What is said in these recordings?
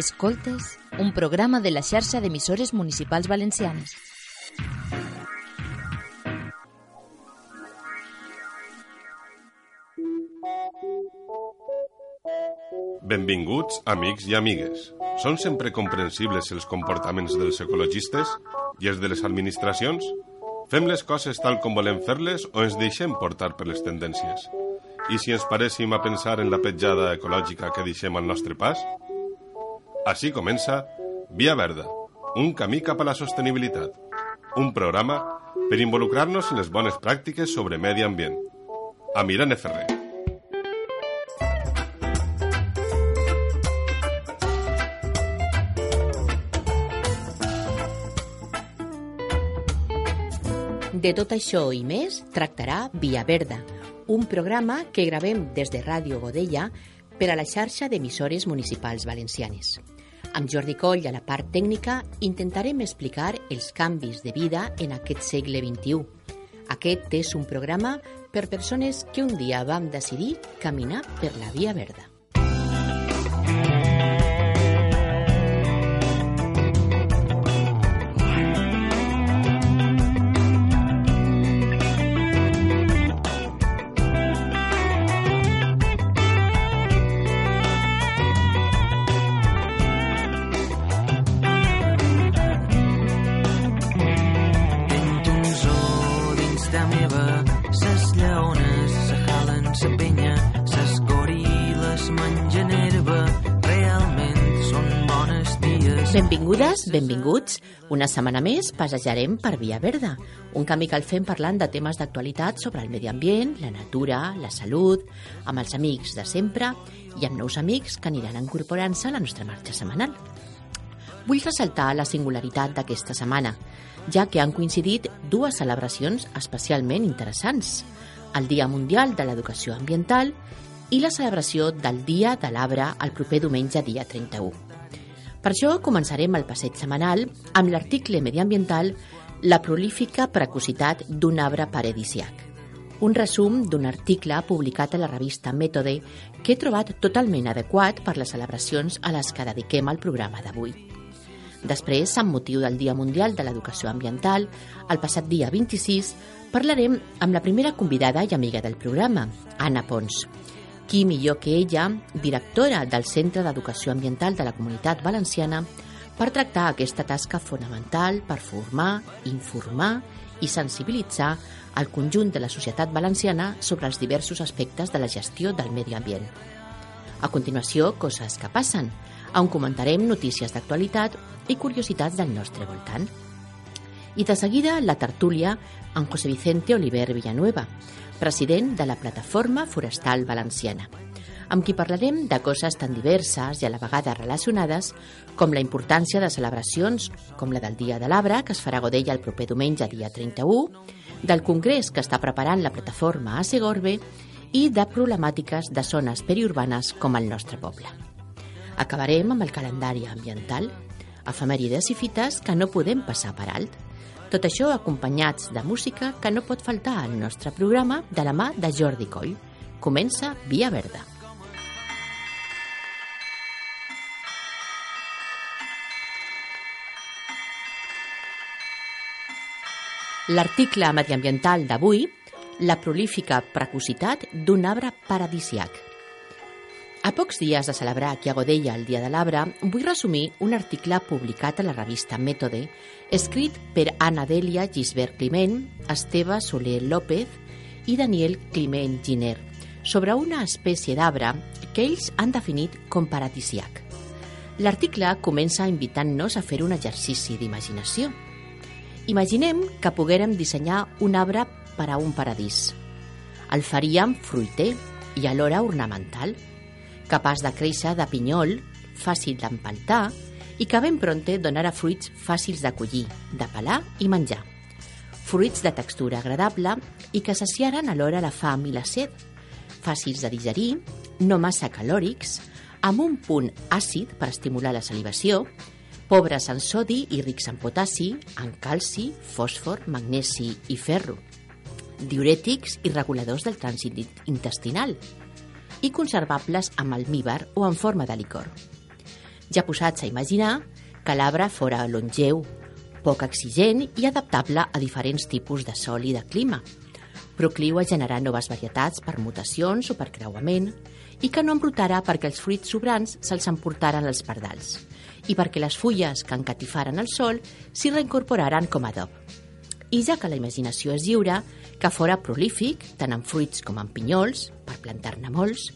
Escoltes, un programa de la xarxa d'emissores municipals valencianes. Benvinguts, amics i amigues. Són sempre comprensibles els comportaments dels ecologistes i els de les administracions? Fem les coses tal com volem fer-les o ens deixem portar per les tendències? I si ens paréssim a pensar en la petjada ecològica que deixem al nostre pas? Així comença Via Verda, un camí cap a la sostenibilitat. Un programa per involucrar-nos en les bones pràctiques sobre medi ambient. Amb Irene Ferrer. De tot això i més tractarà Via Verda, un programa que gravem des de Ràdio Godella per a la xarxa d'emissores municipals valencianes. Amb Jordi Coll a la part tècnica intentarem explicar els canvis de vida en aquest segle XXI. Aquest és un programa per persones que un dia vam decidir caminar per la Via Verda. Benvinguts. Una setmana més passejarem per Via Verda, un camí que el fem parlant de temes d'actualitat sobre el medi ambient, la natura, la salut, amb els amics de sempre i amb nous amics que aniran incorporant-se a la nostra marxa setmanal. Vull ressaltar la singularitat d'aquesta setmana, ja que han coincidit dues celebracions especialment interessants, el Dia Mundial de l'Educació Ambiental i la celebració del Dia de l'Arbre el proper diumenge dia 31. Per això començarem el passeig setmanal amb l'article mediambiental La prolífica precocitat d'un arbre paradisiac. Un resum d'un article publicat a la revista Mètode que he trobat totalment adequat per les celebracions a les que dediquem al programa d'avui. Després, amb motiu del Dia Mundial de l'Educació Ambiental, el passat dia 26, parlarem amb la primera convidada i amiga del programa, Anna Pons. Qui millor que ella, directora del Centre d'Educació Ambiental de la Comunitat Valenciana, per tractar aquesta tasca fonamental per formar, informar i sensibilitzar el conjunt de la societat valenciana sobre els diversos aspectes de la gestió del medi ambient. A continuació, coses que passen, on comentarem notícies d'actualitat i curiositats del nostre voltant. I de seguida, la tertúlia amb José Vicente Oliver Villanueva, president de la Plataforma Forestal Valenciana, amb qui parlarem de coses tan diverses i a la vegada relacionades com la importància de celebracions com la del Dia de l'Arbre, que es farà a Godella el proper diumenge, dia 31, del congrés que està preparant la plataforma a Segorbe i de problemàtiques de zones periurbanes com el nostre poble. Acabarem amb el calendari ambiental, efemèrides i fites que no podem passar per alt. Tot això acompanyats de música que no pot faltar al nostre programa de la mà de Jordi Coll. Comença Via Verda. L'article mediambiental d'avui, la prolífica precocitat d'un arbre paradisiac. A pocs dies de celebrar aquí a Godella el Dia de l'Arbre, vull resumir un article publicat a la revista Mètode, escrit per Anna Delia Gisbert Climent, Esteve Soler López i Daniel Climent Giner, sobre una espècie d'arbre que ells han definit com paradisiac. L'article comença invitant-nos a fer un exercici d'imaginació. Imaginem que poguérem dissenyar un arbre per a un paradís. El faríem fruiter i alhora ornamental. Capaç de créixer de pinyol, fàcil d'empaltar i que ben pronte donarà fruits fàcils de collir, de pelar i menjar. Fruits de textura agradable i que saciaran alhora la fam i la set, fàcils de digerir, no massa calòrics, amb un punt àcid per estimular la salivació, pobres en sodi i rics en potassi, en calci, fòsfor, magnesi i ferro, diurètics i reguladors del trànsit intestinal i conservables amb almíbar o en forma de licor. Ja posats a imaginar que l'arbre fora longeu, poc exigent i adaptable a diferents tipus de sol i de clima, procliu a generar noves varietats per mutacions o per creuament, i que no embrutarà perquè els fruits sobrants se'ls emportaren els pardals i perquè les fulles que encatifaren el sol s'hi reincorporaran com a adob. I ja que la imaginació és lliure, que fora prolífic, tant en fruits com en pinyols, per plantar-ne molts,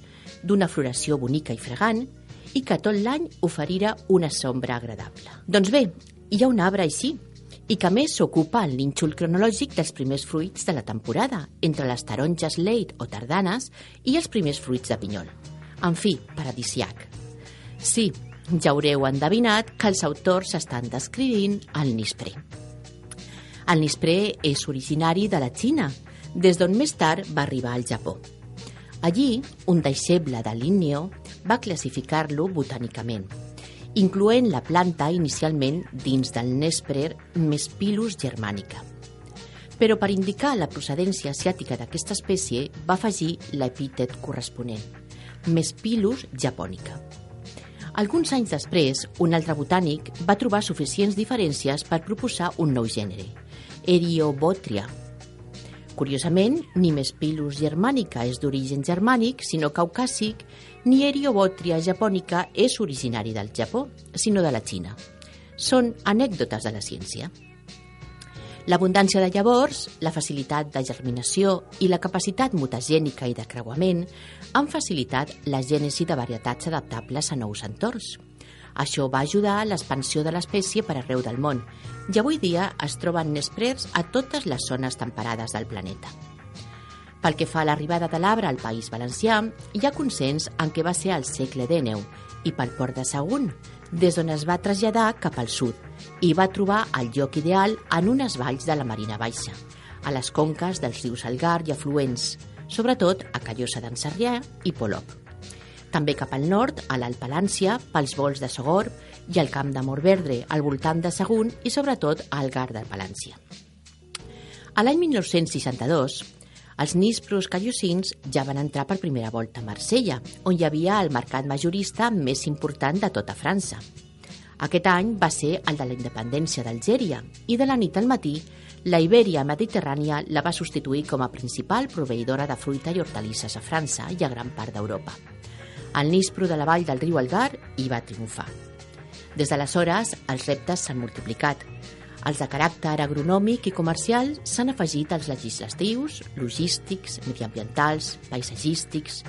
d'una floració bonica i fregant, i que tot l'any oferira una sombra agradable. Doncs bé, hi ha un arbre així, i que més s'ocupa el nínxol cronològic dels primers fruits de la temporada, entre les taronges late o tardanes i els primers fruits de pinyol. En fi, paradisiac. Sí, ja haureu endevinat que els autors estan descrivint el nispré. El nispré és originari de la Xina, des d'on més tard va arribar al Japó. Allí, un deixeble de Linneo va classificar-lo botànicament, incloent la planta inicialment dins del Nesprer Mespilus germanica. Però per indicar la procedència asiàtica d'aquesta espècie va afegir l'epítet corresponent, Mespilus japonica. Alguns anys després, un altre botànic va trobar suficients diferències per proposar un nou gènere, Eriobotria. Curiosament, ni Mespilus germanica és d'origen germànic, sinó caucàsic, ni Eriobotria japònica és originari del Japó, sinó de la Xina. Són anècdotes de la ciència. L'abundància de llavors, la facilitat de germinació i la capacitat mutagènica i de creuament han facilitat la gènesi de varietats adaptables a nous entorns. Això va ajudar a l'expansió de l'espècie per arreu del món i avui dia es troben nesprers a totes les zones temperades del planeta. Pel que fa a l'arribada de l'arbre al País Valencià, hi ha consens en què va ser al segle XIX i pel port de Sagunt, des d'on es va traslladar cap al sud i va trobar el lloc ideal en unes valls de la Marina Baixa, a les conques dels rius Algar i afluents, sobretot a Callosa d'en Sarrià i Polop. També cap al nord, a l'Alt Palància, pels vols de Sogorb i al camp de Morverdre, al voltant de Sagunt i sobretot al de Palància. A l'any 1962, els nispros callosins ja van entrar per primera volta a Marsella, on hi havia el mercat majorista més important de tota França. Aquest any va ser el de la independència d'Algèria i de la nit al matí la Ibèria mediterrània la va substituir com a principal proveïdora de fruita i hortalisses a França i a gran part d'Europa. El nispro de la vall del riu Algar hi va triomfar. Des d'aleshores, els reptes s'han multiplicat. Els de caràcter agronòmic i comercial s'han afegit als legislatius, logístics, mediambientals, paisatgístics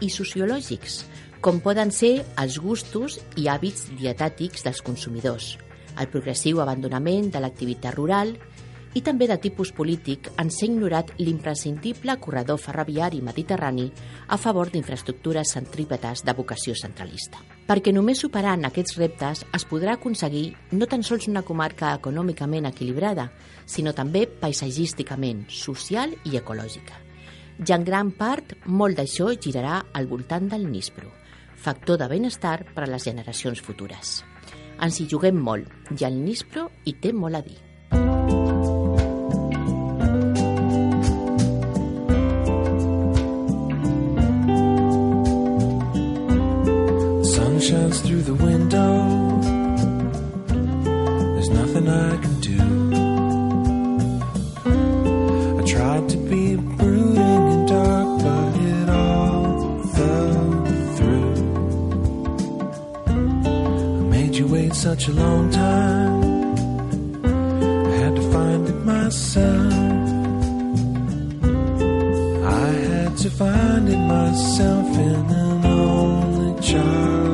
i sociològics, com poden ser els gustos i hàbits dietètics dels consumidors, el progressiu abandonament de l'activitat rural i també de tipus polític en ser ignorat l'imprescindible corredor ferroviari mediterrani a favor d'infraestructures centrípetes de vocació centralista. Perquè només superant aquests reptes es podrà aconseguir no tan sols una comarca econòmicament equilibrada, sinó també paisatgísticament, social i ecològica. Ja en gran part, molt d'això girarà al voltant del Nispro, factor de benestar per a les generacions futures. Ens hi juguem molt i el Nispro hi té molt a dir. Shines through the window. There's nothing I can do. I tried to be brooding and dark, but it all fell through. I made you wait such a long time. I had to find it myself. I had to find it myself in an only child's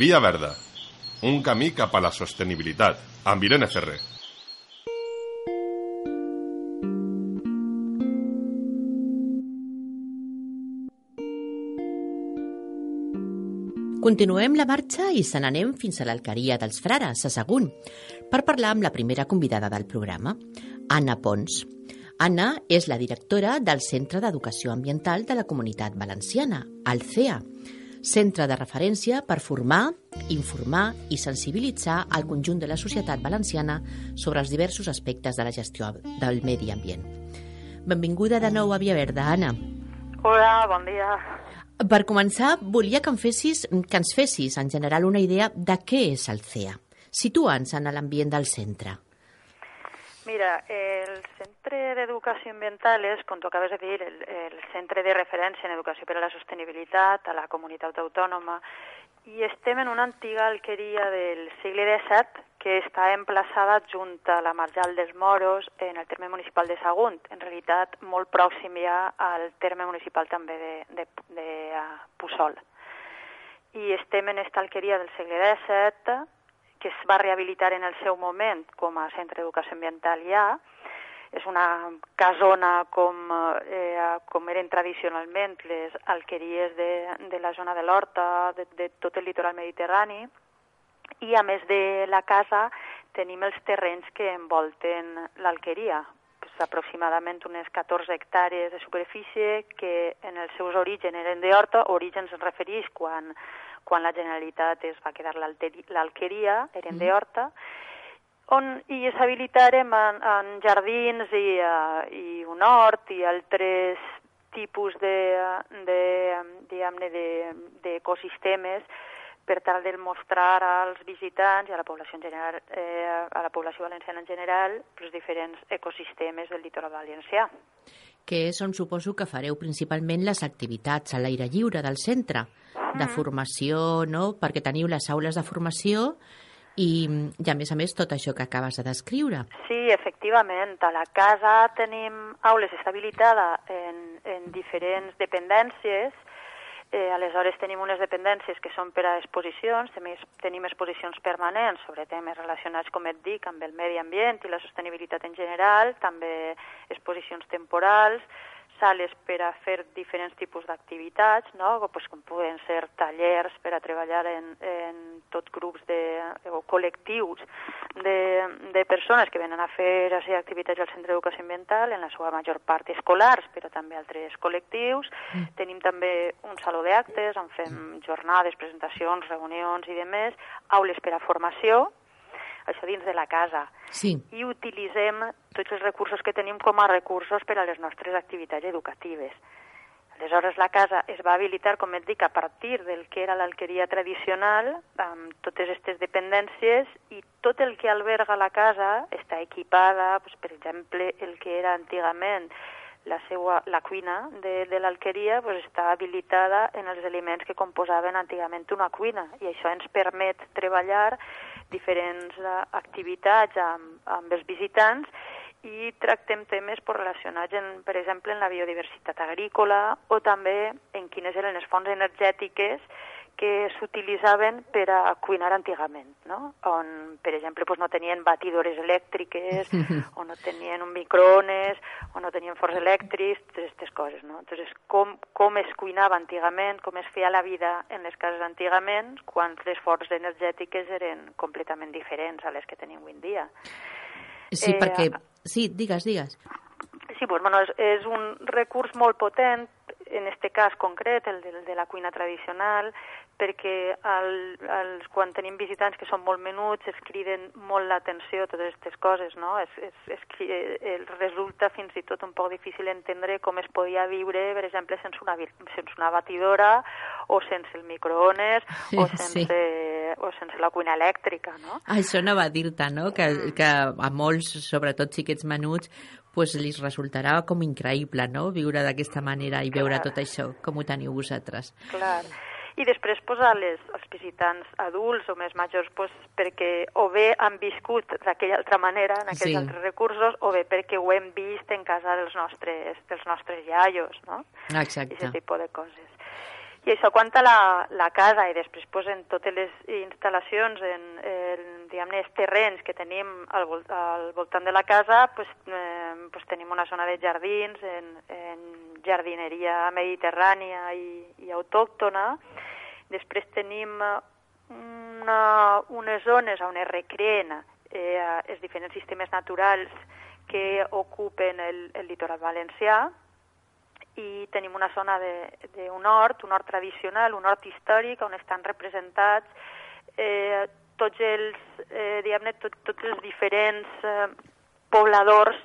Via Verda, un camí cap a la sostenibilitat, amb Irene Ferrer. Continuem la marxa i se n'anem fins a l'alqueria dels Frares, a Sagunt, per parlar amb la primera convidada del programa, Anna Pons. Anna és la directora del Centre d'Educació Ambiental de la Comunitat Valenciana, el CEA, centre de referència per formar, informar i sensibilitzar el conjunt de la societat valenciana sobre els diversos aspectes de la gestió del medi ambient. Benvinguda de nou a Via Verda, Anna. Hola, bon dia. Per començar, volia que, em fessis, que ens fessis, en general, una idea de què és el CEA. Situa'ns en l'ambient del centre. Mira, el Centre d'Educació Ambiental és, com tu acabes de dir, el, el centre de referència en educació per a la sostenibilitat a la comunitat autònoma i estem en una antiga alqueria del segle XVII que està emplaçada junt a la Marjal dels Moros en el terme municipal de Sagunt, en realitat molt pròxim ja al terme municipal també de, de, de uh, Puçol. I estem en esta alqueria del segle XVII que es va rehabilitar en el seu moment com a centre d'educació ambiental ja, és una casona com, eh, com eren tradicionalment les alqueries de, de la zona de l'Horta, de, de tot el litoral mediterrani, i a més de la casa tenim els terrenys que envolten l'alqueria, pues, aproximadament unes 14 hectàrees de superfície que en els seus orígens eren d'horta, orígens es refereix quan, quan la Generalitat es va quedar l'alqueria, eren Mhm. d'horta, on i es habilitarem en, en jardins i, uh, i un hort i altres tipus de, de diguem-ne, de- d'ecosistemes per tal de mostrar als visitants i a la població en general, eh, a la població valenciana en general, els diferents ecosistemes del litoral valencià. Que és on suposo que fareu principalment les activitats a l'aire lliure del centre, de formació, no? perquè teniu les aules de formació i, i a més a més tot això que acabes de descriure. Sí, efectivament. A la casa tenim aules està habilitada en, en diferents dependències. Eh, aleshores tenim unes dependències que són per a exposicions, tenim exposicions permanents sobre temes relacionats, com et dic, amb el medi ambient i la sostenibilitat en general, també exposicions temporals, sales per a fer diferents tipus d'activitats, no? pues, com poden ser tallers per a treballar en, en tot grups de, o col·lectius de, de persones que venen a fer així, activitats al Centre d'Educació Ambiental, en la seva major part escolars, però també altres col·lectius. Mm. Tenim també un saló d'actes on fem jornades, presentacions, reunions i demés, aules per a formació, això dins de la casa. Sí, i utilitzem tots els recursos que tenim com a recursos per a les nostres activitats educatives. Aleshores, la casa es va habilitar, com et dic, a partir del que era l'alqueria tradicional, amb totes aquestes dependències, i tot el que alberga la casa està equipada, doncs, per exemple, el que era antigament la, seua, la cuina de, de l'alqueria doncs, està habilitada en els elements que composaven antigament una cuina, i això ens permet treballar diferents eh, activitats amb, amb els visitants i tractem temes pues, relacionats, en, per exemple, en la biodiversitat agrícola o també en quines eren les fonts energètiques que s'utilitzaven per a cuinar antigament, no? on, per exemple, pues, no tenien batidores elèctriques, o no tenien un microones, o no tenien forns elèctrics, totes aquestes coses. No? Entonces, com, com es cuinava antigament, com es feia la vida en les cases antigament, quan les fonts energètiques eren completament diferents a les que tenim avui en dia. sí, Eh, perquè... Sí, digues, digues. Sí, pues, bueno, és, és un recurs molt potent, en este cas concret, el de, de la cuina tradicional, perquè el, els, quan tenim visitants que són molt menuts es criden molt l'atenció totes aquestes coses, no? Es, es, es, cri- eh, resulta fins i tot un poc difícil entendre com es podia viure, per exemple, sense una, sense una batidora o sense el microones o Sí, sense, o sense la cuina elèctrica, no? Això no va dir-te, no? Que, que a molts, sobretot xiquets menuts, pues, li resultarà com increïble, no?, viure d'aquesta manera i veure Clar. tot això, com ho teniu vosaltres. Clar. I després posar les, els visitants adults o més majors pues, perquè o bé han viscut d'aquella altra manera, en aquells Sí. altres recursos, o bé perquè ho hem vist en casa dels nostres, dels nostres iaios, no? Exacte. Aquest tipus de coses. I això quant a la, la casa i després pues, en totes les instal·lacions, en, en diguem-ne, els terrenys que tenim al, vol al voltant de la casa, pues, eh, pues tenim una zona de jardins, en, en jardineria mediterrània i, i autòctona. Després tenim eh, una, unes zones on es recreen eh, els diferents sistemes naturals que ocupen el, el litoral valencià, i tenim una zona d'un hort, un hort tradicional, un hort històric, on estan representats eh, tots els, eh, diguem-ne, tot, tots els diferents eh, pobladors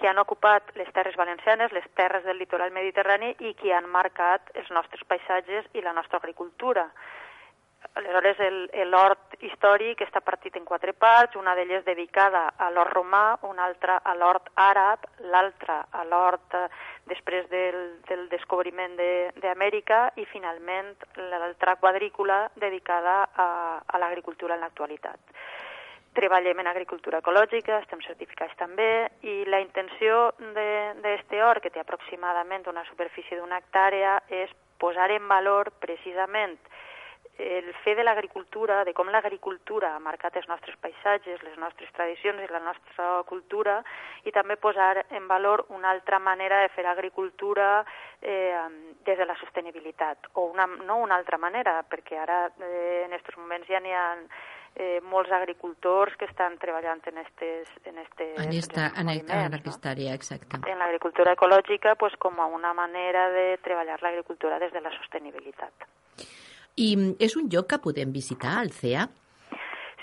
que han ocupat les terres valencianes, les terres del litoral mediterrani i que han marcat els nostres paisatges i la nostra agricultura. Aleshores, l'hort històric està partit en quatre parts, una d'elles dedicada a l'hort romà, una altra a l'hort àrab, l'altra a l'hort eh, després del, del descobriment de- d'Amèrica i, finalment, l'altra quadrícula dedicada a, a l'agricultura en l'actualitat. Treballem en agricultura ecològica, estem certificats també, i la intenció d'aquest hort, que té aproximadament una superfície d'una hectàrea, és posar en valor precisament el fer de l'agricultura, de com l'agricultura ha marcat els nostres paisatges, les nostres tradicions i la nostra cultura, i també posar en valor una altra manera de fer agricultura eh, des de la sostenibilitat, o una, no una altra manera, perquè ara eh, en aquests moments ja n'hi ha eh, molts agricultors que estan treballant en estes, en estes En esta, en, en aquesta àrea, exacte. en l'agricultura ecològica pues, com a una manera de treballar l'agricultura des de la sostenibilitat. I és un lloc que podem visitar, el CEA?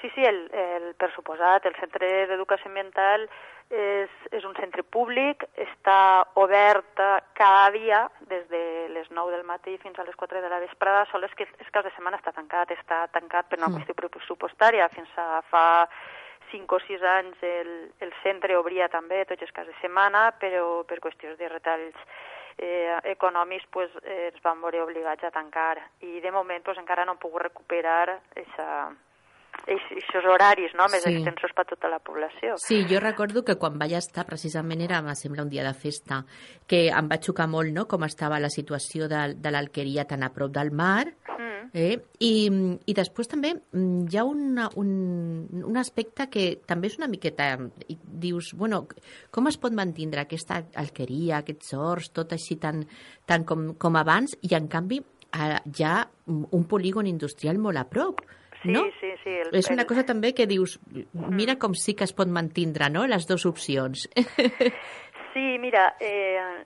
Sí, sí, el, el, per suposat, el Centre d'Educació Ambiental és, és un centre públic, està obert eh, cada dia des de les 9 del matí fins a les 4 de la vesprada, sol és que els caps de setmana està tancat, està tancat per una Mm. qüestió pressupostària, fins a fa 5 o 6 anys el, el centre obria també tots els caps de setmana, però per qüestions de retalls eh, econòmics pues, eh, ens van veure obligats a tancar i de moment pues, encara no hem pogut recuperar aquests horaris no? més Sí. extensos per tota la població. Sí, jo recordo que quan vaig estar, precisament era, em sembla, un dia de festa, que em va xocar molt, no?, com estava la situació de, de l'alqueria tan a prop del mar, Mm. Eh? I, I després també mm, hi ha una, un, un aspecte que també és una miqueta... i Dius, bueno, com es pot mantindre aquesta alqueria, aquests horts, tot així tan, tan com, com abans, i en canvi eh, hi ha un polígon industrial molt a prop, Sí, no? sí, sí. El, És una cosa també que dius, mira com sí que es pot mantindre, no?, les dues opcions. Sí, mira, eh,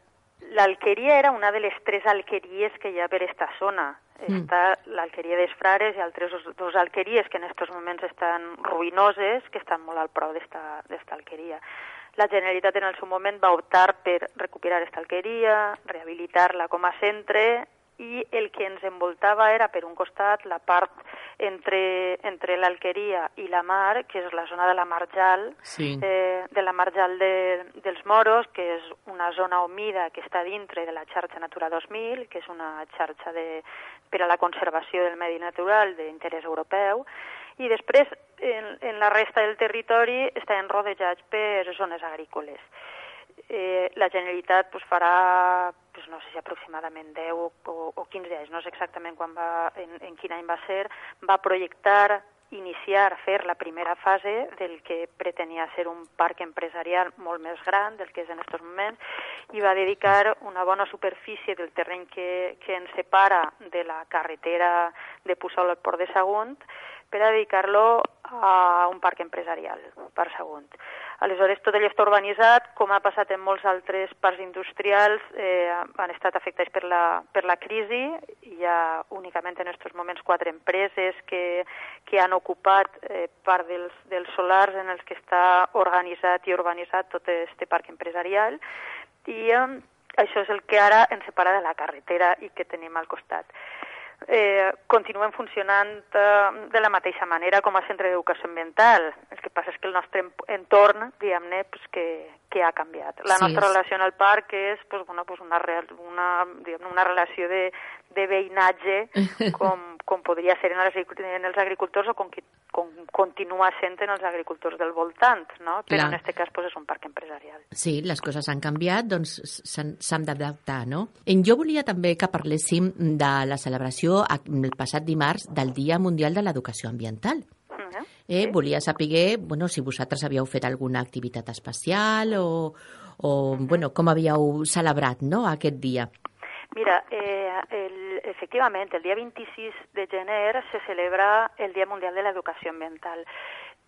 l'alqueria era una de les tres alqueries que hi ha per esta zona. Mm. Està l'alqueria dels Frares i altres dos, alqueries que en aquests moments estan ruïnoses, que estan molt al prop d'esta d'esta alqueria. La Generalitat en el seu moment va optar per recuperar aquesta alqueria, rehabilitar-la com a centre i el que ens envoltava era, per un costat, la part entre, entre l'alqueria i la mar, que és la zona de la Marjal, Sí. eh, de la Marjal de, dels Moros, que és una zona humida que està dintre de la xarxa Natura 2000, que és una xarxa de, per a la conservació del medi natural d'interès europeu, i després en, en la resta del territori estan rodejats per zones agrícoles. Eh, la Generalitat pues, farà, pues, no sé si aproximadament 10 o, o 15 anys, no sé exactament quan va, en, en quin any va ser, va projectar iniciar, fer la primera fase del que pretenia ser un parc empresarial molt més gran del que és en aquests moments i va dedicar una bona superfície del terreny que, que ens separa de la carretera de Puçol al Port de Sagunt per a dedicar-lo a un parc empresarial, per Sagunt. Aleshores, tot allò està urbanitzat, com ha passat en molts altres parcs industrials, eh, han estat afectats per la, per la crisi. Hi ha únicament en aquests moments quatre empreses que, que han ocupat eh, part dels, dels solars en els que està organitzat i urbanitzat tot aquest parc empresarial. I eh, això és el que ara ens separa de la carretera i que tenim al costat eh, continuem funcionant eh, de la mateixa manera com a centre d'educació ambiental. El que passa és que el nostre entorn, diguem-ne, pues, que, que ha canviat. La Sí, nostra és- relació en el parc és pues, bueno, pues una, real, una, diguem una relació de, de veïnatge com, com podria ser en els, en els agricultors o com, com continua sent en els agricultors del voltant, no? però Clar. en aquest cas pues, és un parc empresarial. Sí, les coses han canviat, doncs s'han d'adaptar, no? En Jo volia també que parléssim de la celebració el passat dimarts del Dia Mundial de l'Educació Ambiental. Eh, Volia saber bueno, si vosaltres havíeu fet alguna activitat especial o, o bueno, com havíeu celebrat no, aquest dia. Mira, eh, el, efectivament, el dia 26 de gener se celebra el Dia Mundial de l'Educació Ambiental.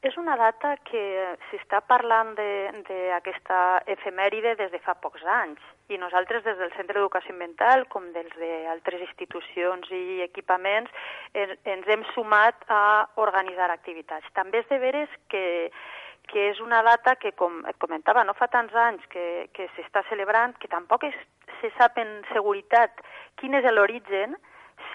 És una data que s'està parlant d'aquesta efemèride des de fa pocs anys i nosaltres des del Centre d'Educació Ambiental com des d'altres institucions i equipaments en, ens hem sumat a organitzar activitats. També és de veres que que és una data que, com et comentava, no fa tants anys que, que s'està celebrant, que tampoc es, se sap en seguretat quin és l'origen,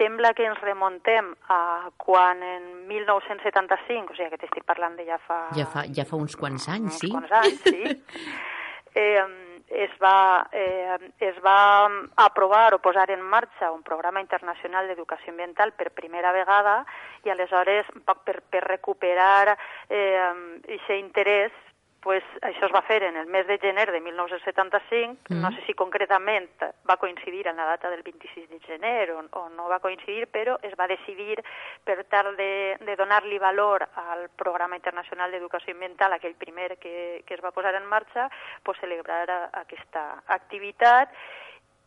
sembla que ens remontem a quan en 1975, o sigui que t'estic parlant de ja fa... Ja fa, ja fa uns quants anys, uns sí? quants anys, sí. eh, es va, eh, es va aprovar o posar en marxa un programa internacional d'educació ambiental per primera vegada i aleshores per, per recuperar eh, aquest interès pues, això es va fer en el mes de gener de 1975, Mm. no sé si concretament va coincidir en la data del 26 de gener o, o no va coincidir, però es va decidir per tal de, de donar-li valor al Programa Internacional d'Educació Ambiental, aquell primer que, que es va posar en marxa, pues, celebrar a- aquesta activitat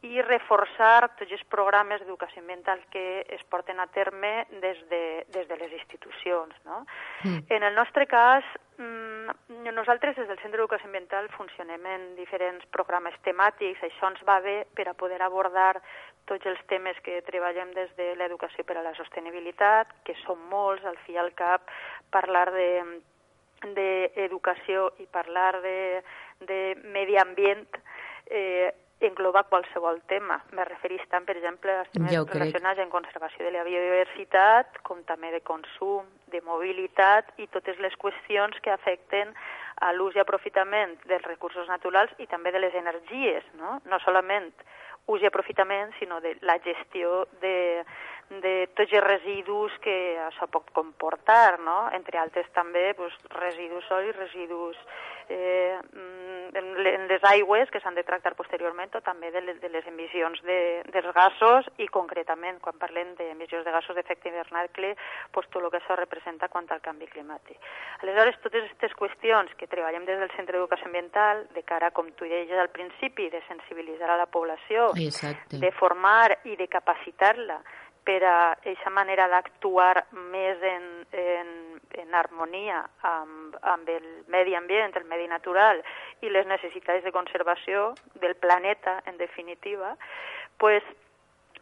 i reforçar tots els programes d'educació ambiental que es porten a terme des de, des de les institucions. No? Mm. En el nostre cas, nosaltres des del Centre d'Educació Ambiental funcionem en diferents programes temàtics, això ens va bé per a poder abordar tots els temes que treballem des de l'educació per a la sostenibilitat, que són molts, al fi i al cap, parlar de d'educació i parlar de, de medi ambient eh, engloba qualsevol tema. Me referís tant, per exemple, als temes Ja ho crec. relacionats amb conservació de la biodiversitat, com també de consum, de mobilitat i totes les qüestions que afecten a l'ús i aprofitament dels recursos naturals i també de les energies, no? No solament ús i aprofitament, sinó de la gestió de, de tots els residus que això pot comportar, no? entre altres també pues, residus sòlids, residus eh, mm, en le- en les aigües que s'han de tractar posteriorment o també de les, de les emissions de, dels gasos i concretament quan parlem d'emissions de gasos d'efecte hivernacle pues, tot el que això representa quant al canvi climàtic. Aleshores, totes aquestes qüestions que treballem des del Centre d'Educació Ambiental de cara, com tu deies al principi, de sensibilitzar a la població, Exacte. de formar i de capacitar-la per a aquesta manera d'actuar més en, en, en harmonia amb, amb el medi ambient, el medi natural i les necessitats de conservació del planeta, en definitiva, pues,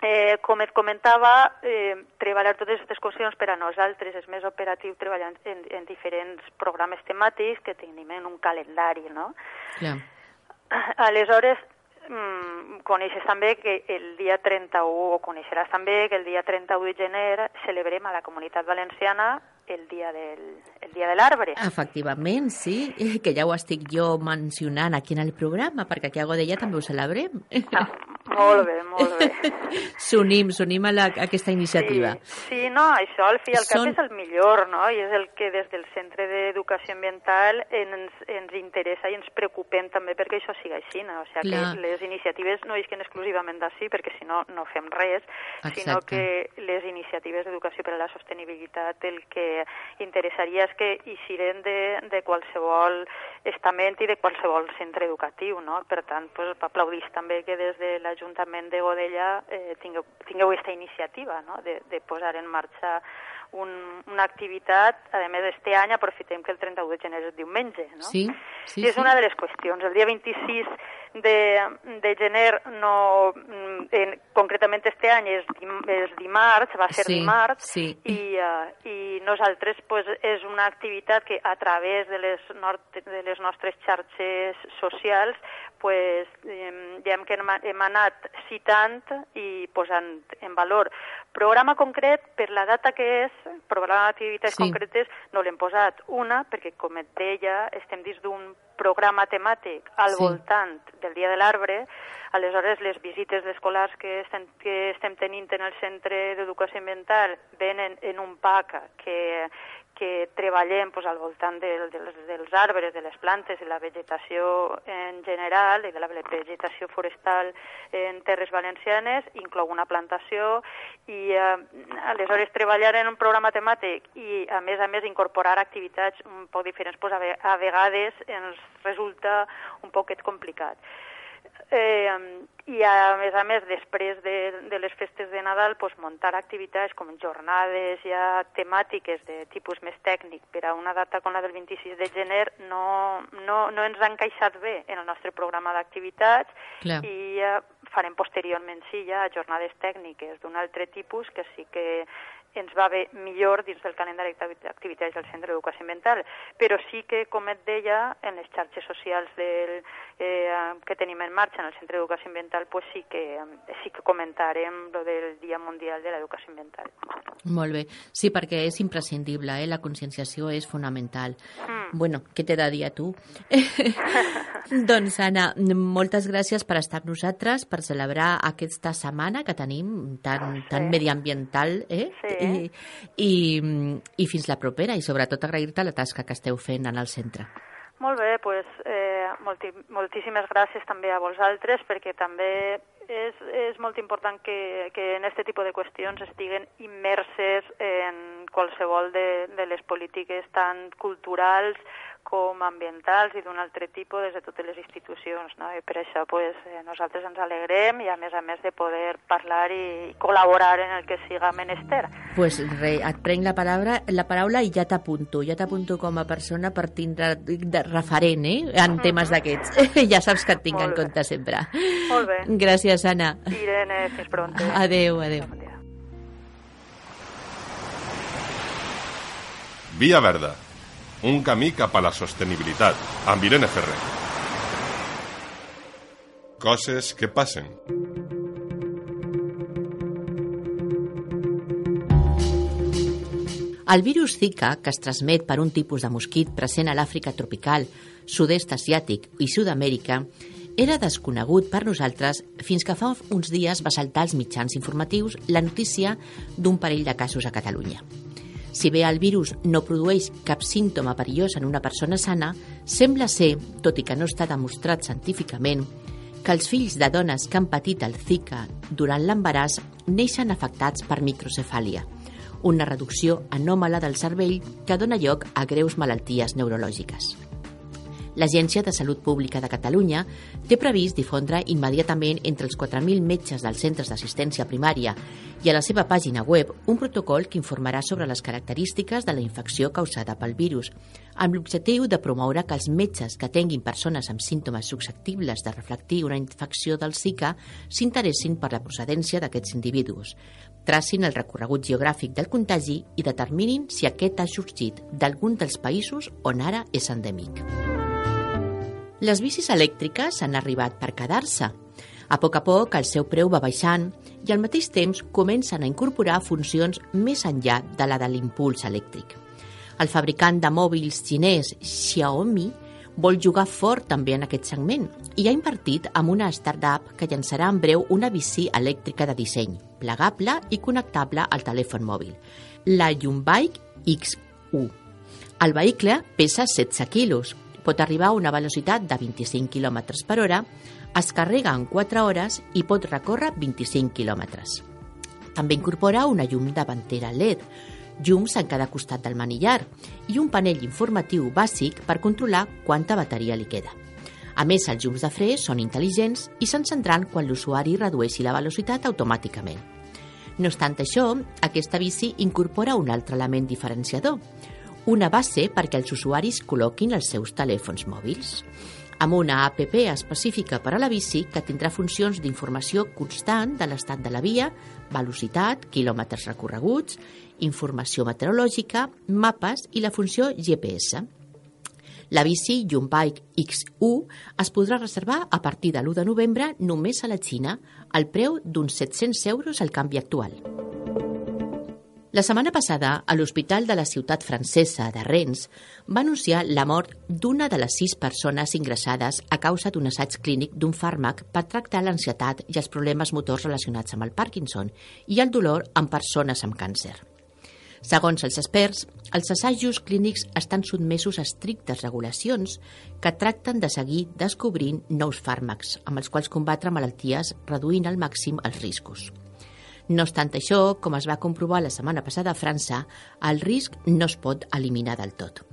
eh, com et comentava, eh, treballar totes aquestes qüestions per a nosaltres és més operatiu treballar en, en diferents programes temàtics que tenim en un calendari, no? Clar. Aleshores, mm, coneixes també que el dia 31, o coneixeràs també que el dia 31 de gener celebrem a la Comunitat Valenciana el dia del, el dia de l'arbre. Efectivament, sí, eh, que ja ho estic jo mencionant aquí en el programa, perquè aquí a Godella també ho celebrem. Ah, molt bé, molt bé. S'unim, s'unim a, la, a aquesta iniciativa. Sí, sí, no, això al fi i al cap Són- és el millor, no? I és el que des del Centre d'Educació Ambiental ens, ens interessa i ens preocupem també perquè això sigui així, no? O sigui Clar. que les iniciatives no isquen exclusivament d'ací, perquè si no, no fem res, sinó Exacte. que les iniciatives d'educació per a la sostenibilitat el que interessaria és que eixiren de, de qualsevol estament i de qualsevol centre educatiu, no? Per tant, pues, aplaudís també que des de l'Ajuntament de Godella eh, tingueu, tingueu aquesta iniciativa, no? De, de posar en marxa un, una activitat, a més, este any aprofitem que el 31 de gener és diumenge, no? Sí, sí, I és sí. una de les qüestions. El dia 26 de, de gener, no, mm, en, concretament este any és, dim, és dimarts, va ser Sí, dimarts, sí. i, uh, i nosaltres pues, és una activitat que a través de les, nord de les nostres xarxes socials pues, eh, hem, que hem, hem anat citant i posant en valor. Programa concret, per la data que és, programa d'activitats Sí. concretes, no l'hem posat una, perquè, com et deia, estem dins d'un programa temàtic al Sí. voltant del Dia de l'Arbre, aleshores les visites d'escolars que, estem, que estem tenint en el Centre d'Educació Ambiental venen en un PAC que, que treballem pues, al voltant del, dels, dels arbres, de les plantes i la vegetació en general i de la vegetació forestal en terres valencianes, inclou una plantació i eh, aleshores treballar en un programa temàtic i a més a més incorporar activitats un poc diferents pues, a, a vegades ens resulta un poquet complicat. Eh, I a més a més, després de, de les festes de Nadal, pues, muntar activitats com jornades ja temàtiques de tipus més tècnic per a una data com la del 26 de gener no, no, no ens ha encaixat bé en el nostre programa d'activitats i ja farem posteriorment sí ja jornades tècniques d'un altre tipus que sí que ens va bé millor dins del calendari d'activitats del Centre d'Educació Ambiental, però sí que, com et deia, en les xarxes socials del, eh, que tenim en marxa en el Centre d'Educació Ambiental, pues sí que, sí que comentarem lo del Dia Mundial de l'Educació Ambiental. Molt bé. Sí, perquè és imprescindible, eh? la conscienciació és fonamental. Mm. Bueno, què t'he de dir a tu? doncs, Anna, moltes gràcies per estar amb nosaltres, per celebrar aquesta setmana que tenim tan, Sí. tan mediambiental, eh? Sí. I, i, I fins la propera, i sobretot agrair-te la tasca que esteu fent en el centre. Molt bé, pues, eh, molti, moltíssimes gràcies també a vosaltres perquè també és, és molt important que, que en aquest tipus de qüestions estiguen immerses en qualsevol de, de les polítiques tant culturals com ambientals i d'un altre tipus des de totes les institucions. No? I per això pues, eh, nosaltres ens alegrem i a més a més de poder parlar i, col·laborar en el que siga menester. pues re, et prenc la paraula, la paraula i ja t'apunto. Ja t'apunto com a persona per tindre de referent eh? en temes d'aquests. ja saps que et tinc en Molt bé. compte sempre. Molt bé. Gràcies, Anna. Irene, fins pronto. Adeu, dia. Via Verda, un camí cap a la sostenibilitat, amb Irene Ferrer. Coses que passen. El virus Zika, que es transmet per un tipus de mosquit present a l'Àfrica tropical, sud-est asiàtic i Sud-amèrica, era desconegut per nosaltres fins que fa uns dies va saltar als mitjans informatius la notícia d'un parell de casos a Catalunya. Si bé el virus no produeix cap símptoma perillós en una persona sana, sembla ser, tot i que no està demostrat científicament, que els fills de dones que han patit el Zika durant l'embaràs neixen afectats per microcefàlia, una reducció anòmala del cervell que dona lloc a greus malalties neurològiques. L'Agència de Salut Pública de Catalunya té previst difondre immediatament entre els 4.000 metges dels centres d'assistència primària i a la seva pàgina web un protocol que informarà sobre les característiques de la infecció causada pel virus, amb l'objectiu de promoure que els metges que tinguin persones amb símptomes susceptibles de reflectir una infecció del Zika s'interessin per la procedència d'aquests individus, tracin el recorregut geogràfic del contagi i determinin si aquest ha sorgit d'algun dels països on ara és endèmic. Les bicis elèctriques han arribat per quedar-se. A poc a poc el seu preu va baixant i al mateix temps comencen a incorporar funcions més enllà de la de l'impuls elèctric. El fabricant de mòbils xinès Xiaomi vol jugar fort també en aquest segment i ha invertit en una startup que llançarà en breu una bici elèctrica de disseny, plegable i connectable al telèfon mòbil, la Yumbike X1. El vehicle pesa 16 quilos, pot arribar a una velocitat de 25 km per hora, es carrega en 4 hores i pot recórrer 25 km. També incorpora una llum davantera LED, llums en cada costat del manillar i un panell informatiu bàsic per controlar quanta bateria li queda. A més, els llums de fre són intel·ligents i s'encendran quan l'usuari redueixi la velocitat automàticament. No obstant això, aquesta bici incorpora un altre element diferenciador, una base perquè els usuaris col·loquin els seus telèfons mòbils amb una APP específica per a la bici que tindrà funcions d'informació constant de l'estat de la via, velocitat, quilòmetres recorreguts, informació meteorològica, mapes i la funció GPS. La bici Yumbike X1 es podrà reservar a partir de l'1 de novembre només a la Xina, al preu d'uns 700 euros al canvi actual. La setmana passada, a l'Hospital de la ciutat francesa de Rennes va anunciar la mort d'una de les sis persones ingressades a causa d'un assaig clínic d'un fàrmac per tractar l'ansietat i els problemes motors relacionats amb el Parkinson i el dolor en persones amb càncer. Segons els experts, els assajos clínics estan sotmesos a estrictes regulacions que tracten de seguir descobrint nous fàrmacs amb els quals combatre malalties reduint al màxim els riscos. No obstant això, com es va comprovar la setmana passada a França, el risc no es pot eliminar del tot.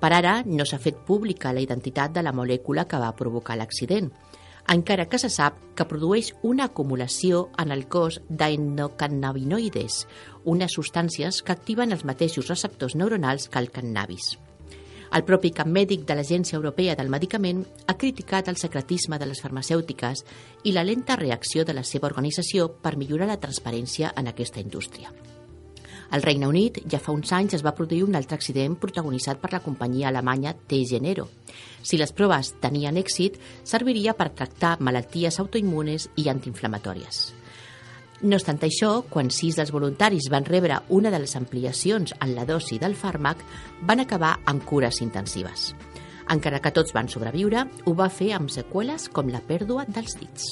Per ara no s'ha fet pública la identitat de la molècula que va provocar l'accident, encara que se sap que produeix una acumulació en el cos d'endocannabinoides, unes substàncies que activen els mateixos receptors neuronals que el cannabis. El propi cap mèdic de l'Agència Europea del Medicament ha criticat el secretisme de les farmacèutiques i la lenta reacció de la seva organització per millorar la transparència en aquesta indústria. Al Regne Unit ja fa uns anys es va produir un altre accident protagonitzat per la companyia alemanya T. Genero. Si les proves tenien èxit, serviria per tractar malalties autoimmunes i antiinflamatòries. No obstant això, quan sis dels voluntaris van rebre una de les ampliacions en la dosi del fàrmac, van acabar amb cures intensives. Encara que tots van sobreviure, ho va fer amb seqüeles com la pèrdua dels dits.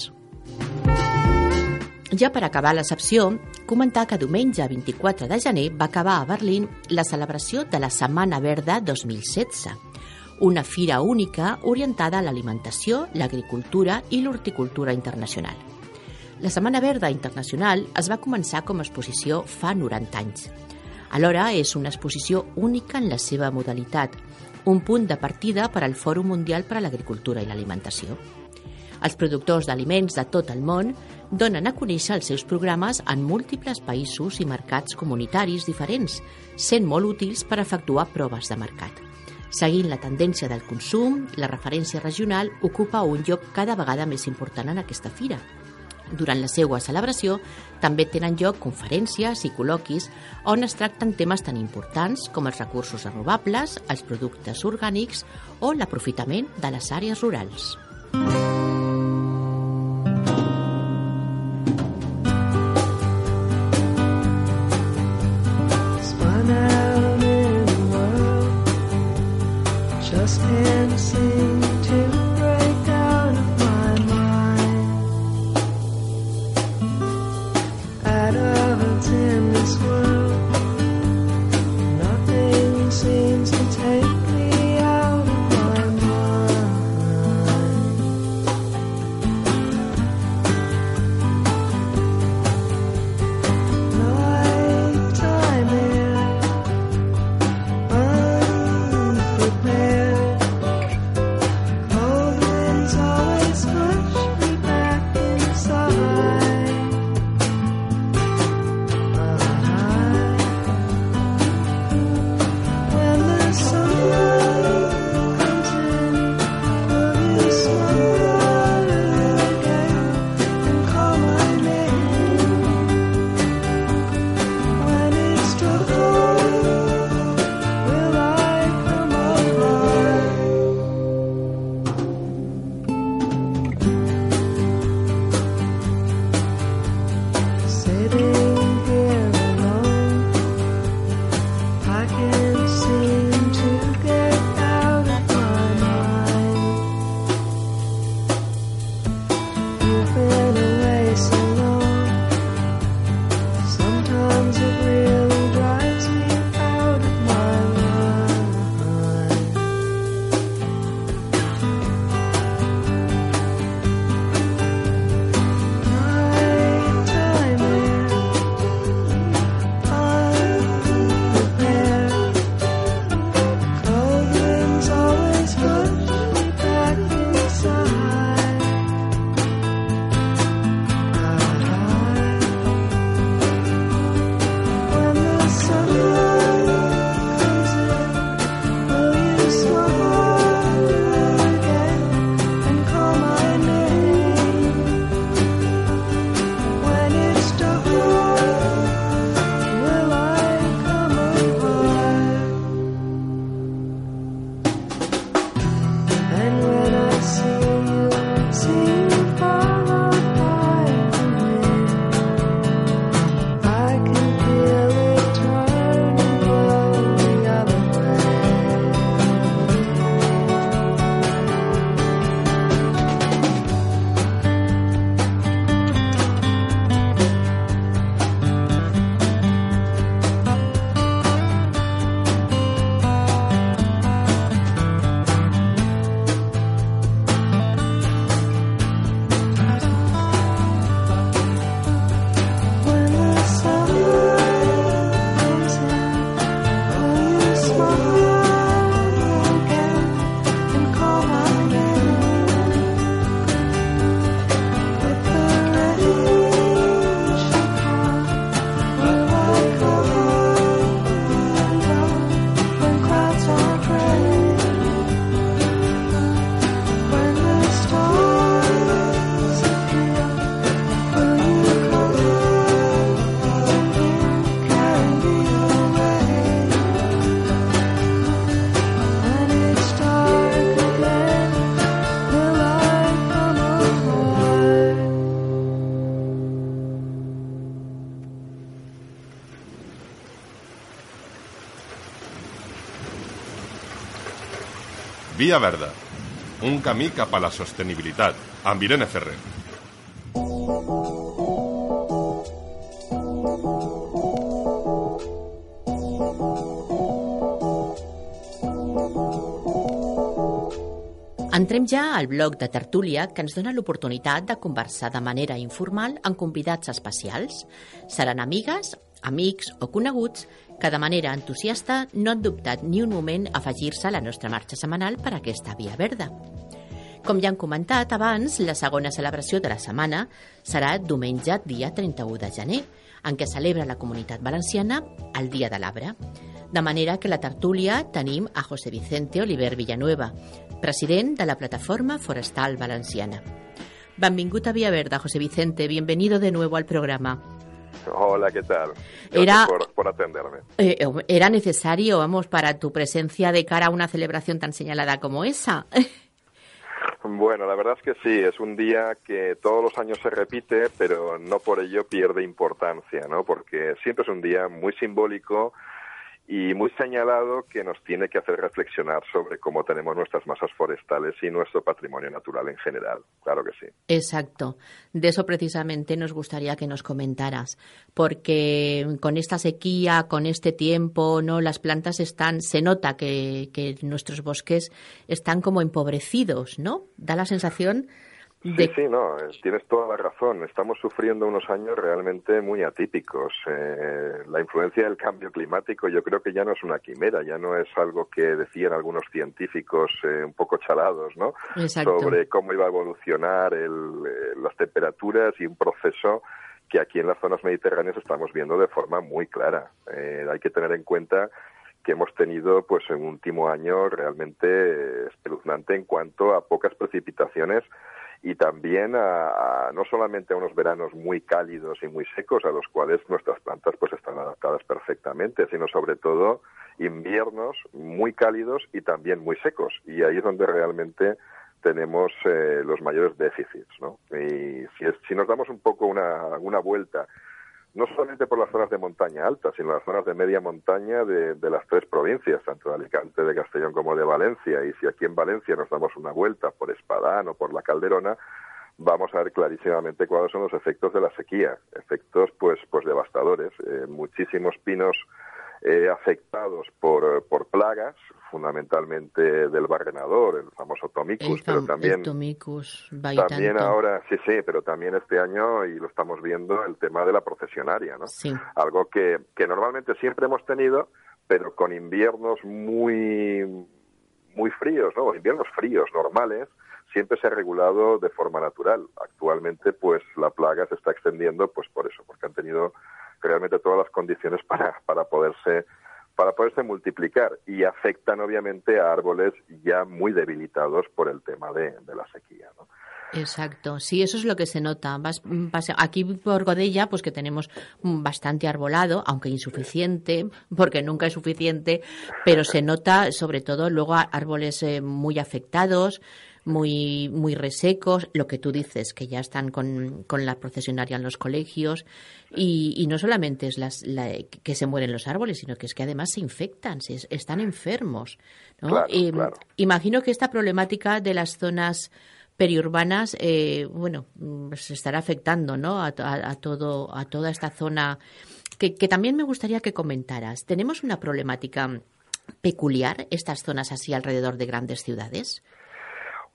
Ja per acabar l'excepció, comentar que diumenge 24 de gener va acabar a Berlín la celebració de la Setmana Verda 2016, una fira única orientada a l'alimentació, l'agricultura i l'horticultura internacional. La Setmana Verda Internacional es va començar com a exposició fa 90 anys. Alhora, és una exposició única en la seva modalitat, un punt de partida per al Fòrum Mundial per a l'Agricultura i l'Alimentació. Els productors d'aliments de tot el món donen a conèixer els seus programes en múltiples països i mercats comunitaris diferents, sent molt útils per efectuar proves de mercat. Seguint la tendència del consum, la referència regional ocupa un lloc cada vegada més important en aquesta fira. Durant la seva celebració també tenen lloc conferències i col·loquis on es tracten temes tan importants com els recursos renovables, els productes orgànics o l'aprofitament de les àrees rurals. Spun Via Verda, un camí cap a la sostenibilitat, amb Irene Ferrer. Entrem ja al bloc de tertúlia que ens dona l'oportunitat de conversar de manera informal amb convidats especials. Seran amigues, amics o coneguts que de manera entusiasta no han dubtat ni un moment a afegir-se a la nostra marxa setmanal per aquesta Via Verda. Com ja han comentat abans, la segona celebració de la setmana serà diumenge, dia 31 de gener, en què celebra la Comunitat Valenciana el Dia de l'Arbre. De manera que la tertúlia tenim a José Vicente Oliver Villanueva, president de la Plataforma Forestal Valenciana. Benvingut a Vía Verda, José Vicente. Bienvenido de nuevo al programa. Hola, ¿qué tal? Gracias Era- por, por atenderme. Eh, ¿Era necesario, vamos, para tu presencia de cara a una celebración tan señalada como esa? Bueno, la verdad es que sí, es un día que todos los años se repite, pero no por ello pierde importancia, ¿no? Porque siempre es un día muy simbólico y muy señalado que nos tiene que hacer reflexionar sobre cómo tenemos nuestras masas forestales y nuestro patrimonio natural en general. Claro que sí. Exacto. De eso precisamente nos gustaría que nos comentaras, porque con esta sequía, con este tiempo, no, las plantas están, se nota que, que nuestros bosques están como empobrecidos, ¿no? Da la sensación de Sí, sí, no, eh, tienes toda la razón. Estamos sufriendo unos años realmente muy atípicos. Eh, la influencia del cambio climático yo creo que ya no es una quimera, ya no es algo que decían algunos científicos eh, un poco chalados, ¿no? Exacto. Sobre cómo iba a evolucionar el, eh, las temperaturas y un proceso que aquí en las zonas mediterráneas estamos viendo de forma muy clara. Eh, hay que tener en cuenta que hemos tenido pues en un último año realmente eh, espeluznante en cuanto a pocas precipitaciones y también a, no solamente a unos veranos muy cálidos y muy secos a los cuales nuestras plantas pues están adaptadas perfectamente, sino sobre todo inviernos muy cálidos y también muy secos y ahí es donde realmente tenemos eh, los mayores déficits, ¿no? Y si, es- si nos damos un poco una, una vuelta no solamente por las zonas de montaña alta, sino las zonas de media montaña de, de las tres provincias, tanto de Alicante, de Castellón como de Valencia. Y si aquí en Valencia nos damos una vuelta por Espadán o por la Calderona, vamos a ver clarísimamente cuáles son los efectos de la sequía, efectos pues pues devastadores, Eh, muchísimos pinos eh, afectados por, por plagas, fundamentalmente del barrenador, el famoso tomicus, el, pero también el Tomicus también ahora, sí, sí, pero también este año, y lo estamos viendo, el tema de la procesionaria, ¿no? Sí. Algo que, que normalmente siempre hemos tenido, pero con inviernos muy, muy fríos, ¿no? Inviernos fríos, normales, siempre se ha regulado de forma natural. Actualmente, pues, la plaga se está extendiendo, pues, por eso, porque han tenido realmente todas las condiciones para, para poderse para poderse multiplicar y afectan obviamente a árboles ya muy debilitados por el tema de, la sequía. ¿no? Exacto, sí, eso es lo que se nota. Vas- aquí por Godella, pues que tenemos mm, bastante arbolado, aunque insuficiente, porque nunca es suficiente, pero se nota sobre todo luego árboles eh, muy afectados, muy, muy resecos, lo que tú dices, que ya están con, con la procesionaria en los colegios, y, y no solamente es las, la- que se mueren los árboles, sino que es que además se infectan, se, están enfermos. ¿no? Claro. Imagino que esta problemática de las zonas periurbanas, eh, bueno, se estará afectando, ¿no? A, a- a todo, a toda esta zona que, que también me gustaría que comentaras. ¿Tenemos una problemática peculiar estas zonas así alrededor de grandes ciudades?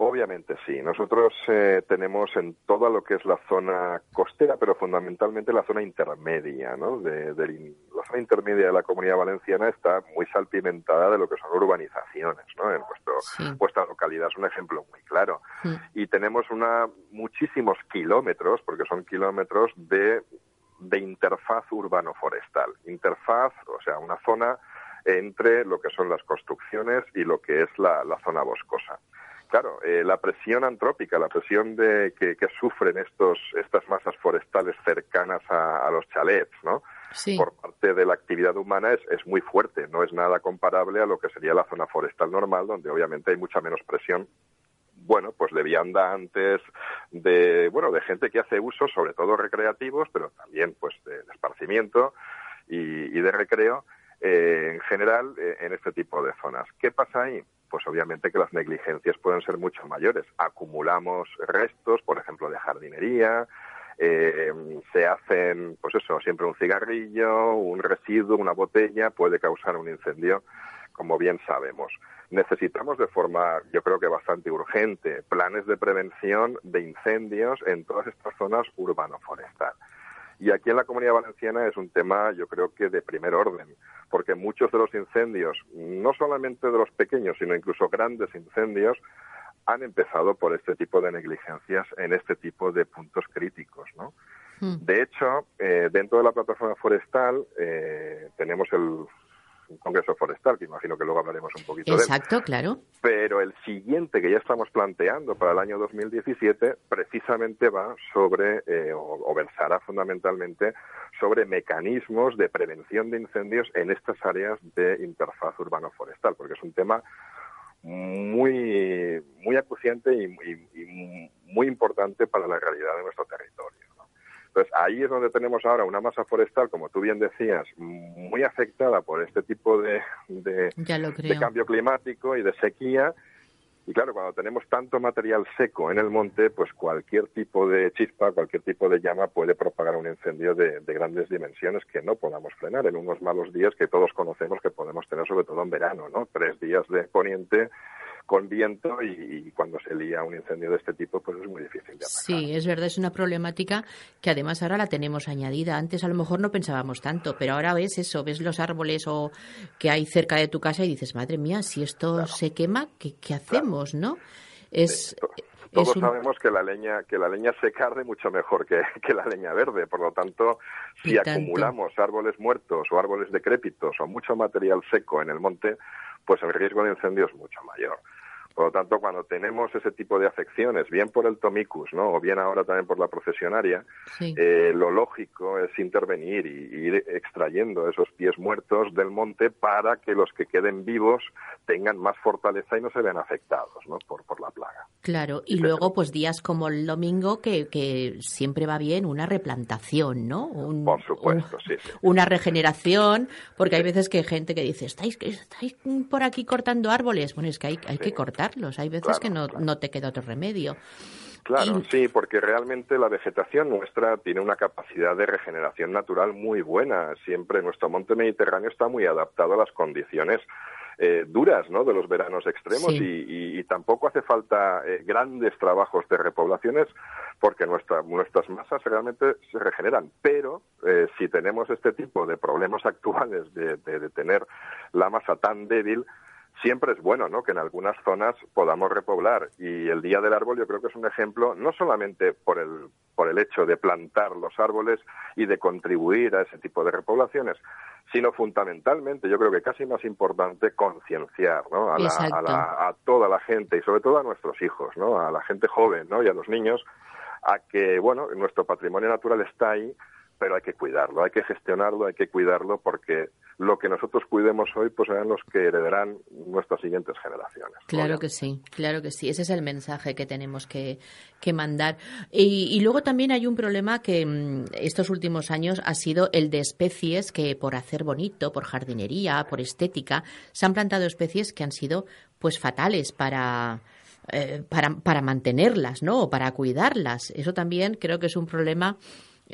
Obviamente sí. Nosotros eh, tenemos en toda lo que es la zona costera, pero fundamentalmente la zona intermedia, ¿no? De, la zona intermedia de la comunidad valenciana está muy salpimentada de lo que son urbanizaciones, ¿no? En vuestro, Sí. vuestra localidad es un ejemplo muy claro. Y tenemos una muchísimos kilómetros, porque son kilómetros de, de interfaz urbano-forestal. Interfaz, o sea, una zona entre lo que son las construcciones y lo que es la, la zona boscosa. Claro, eh, la presión antrópica, la presión de que, que sufren estos, estas masas forestales cercanas a, a los chalets, ¿no? Sí. Por parte de la actividad humana es, es muy fuerte, no es nada comparable a lo que sería la zona forestal normal, donde obviamente hay mucha menos presión bueno, pues de viandantes, de, bueno, de gente que hace usos, sobre todo recreativos, pero también, pues, de, de esparcimiento y, y de recreo, eh, en general, eh, en este tipo de zonas. ¿Qué pasa ahí? Pues obviamente que las negligencias pueden ser mucho mayores. Acumulamos restos, por ejemplo, de jardinería, eh, se hacen, pues eso, siempre un cigarrillo, un residuo, una botella, puede causar un incendio como bien sabemos. Necesitamos de forma, yo creo que bastante urgente, planes de prevención de incendios en todas estas zonas urbano-forestal. Y aquí en la Comunidad Valenciana es un tema, yo creo que de primer orden, porque muchos de los incendios, no solamente de los pequeños, sino incluso grandes incendios, han empezado por este tipo de negligencias en este tipo de puntos críticos, ¿no? De hecho, eh, dentro de la plataforma forestal eh, tenemos el Congreso Forestal, que imagino que luego hablaremos un poquito de él. Exacto, claro. Pero el siguiente que ya estamos planteando para el año 2017 precisamente va sobre, eh, o, o versará fundamentalmente sobre mecanismos de prevención de incendios en estas áreas de interfaz urbano-forestal, porque es un tema muy, muy acuciante y, y- y muy importante para la realidad de nuestro territorio. Entonces, ahí es donde tenemos ahora una masa forestal, como tú bien decías, muy afectada por este tipo de, de, cambio climático y de sequía. Y claro, cuando tenemos tanto material seco en el monte, pues cualquier tipo de chispa, cualquier tipo de llama puede propagar un incendio de, de grandes dimensiones que no podamos frenar en unos malos días que todos conocemos que podemos tener, sobre todo en verano, ¿no? Tres días de poniente con viento y, y cuando se lía un incendio de este tipo, pues es muy difícil de atacar. Sí, es verdad, es una problemática que además ahora la tenemos añadida. Antes a lo mejor no pensábamos tanto, pero ahora ves eso, ves los árboles o que hay cerca de tu casa y dices, madre mía, si esto se quema, ¿qué, qué hacemos, no? Es, Todos es un- sabemos que la leña que la leña seca arde mucho mejor que, que la leña verde, por lo tanto, si tanto. acumulamos árboles muertos o árboles decrépitos o mucho material seco en el monte, pues el riesgo de incendio es mucho mayor. Por lo tanto, cuando tenemos ese tipo de afecciones, bien por el tomicus, ¿no? o bien ahora también por la procesionaria, sí. eh, lo lógico es intervenir y, y ir extrayendo esos pies muertos del monte para que los que queden vivos tengan más fortaleza y no se vean afectados ¿no? por, por la plaga. Claro, y luego pues días como el domingo que, que siempre va bien una replantación, ¿no? Un- Por supuesto, un- sí, sí. Una regeneración, porque hay veces que hay gente que dice, estáis, estáis por aquí cortando árboles. Bueno, es que hay, hay que hay veces Claro, que no, claro. no te queda otro remedio. Claro, sí, porque realmente la vegetación nuestra tiene una capacidad de regeneración natural muy buena. Siempre nuestro monte mediterráneo está muy adaptado a las condiciones eh, duras ¿no? de los veranos extremos Sí. y, y- y tampoco hace falta eh, grandes trabajos de repoblaciones porque nuestra, nuestras masas realmente se regeneran. Pero eh, si tenemos este tipo de problemas actuales de, de- de tener la masa tan débil, siempre es bueno ¿no? que en algunas zonas podamos repoblar. Y el Día del Árbol yo creo que es un ejemplo, no solamente por el, por el hecho de plantar los árboles y de contribuir a ese tipo de repoblaciones, sino fundamentalmente, yo creo que casi más importante, concienciar ¿no? a, la- a, la- a toda la gente y sobre todo a nuestros hijos, ¿no? a la gente joven ¿no? y a los niños, a que bueno, nuestro patrimonio natural está ahí, pero hay que cuidarlo, hay que gestionarlo, hay que cuidarlo porque lo que nosotros cuidemos hoy pues serán los que heredarán nuestras siguientes generaciones. Claro que sí, claro que sí. Ese es el mensaje que tenemos que, que mandar. Y, y luego también hay un problema que mm, estos últimos años ha sido el de especies que por hacer bonito, por jardinería, por estética, se han plantado especies que han sido pues fatales para, eh, para, para mantenerlas, ¿no? O para cuidarlas. Eso también creo que es un problema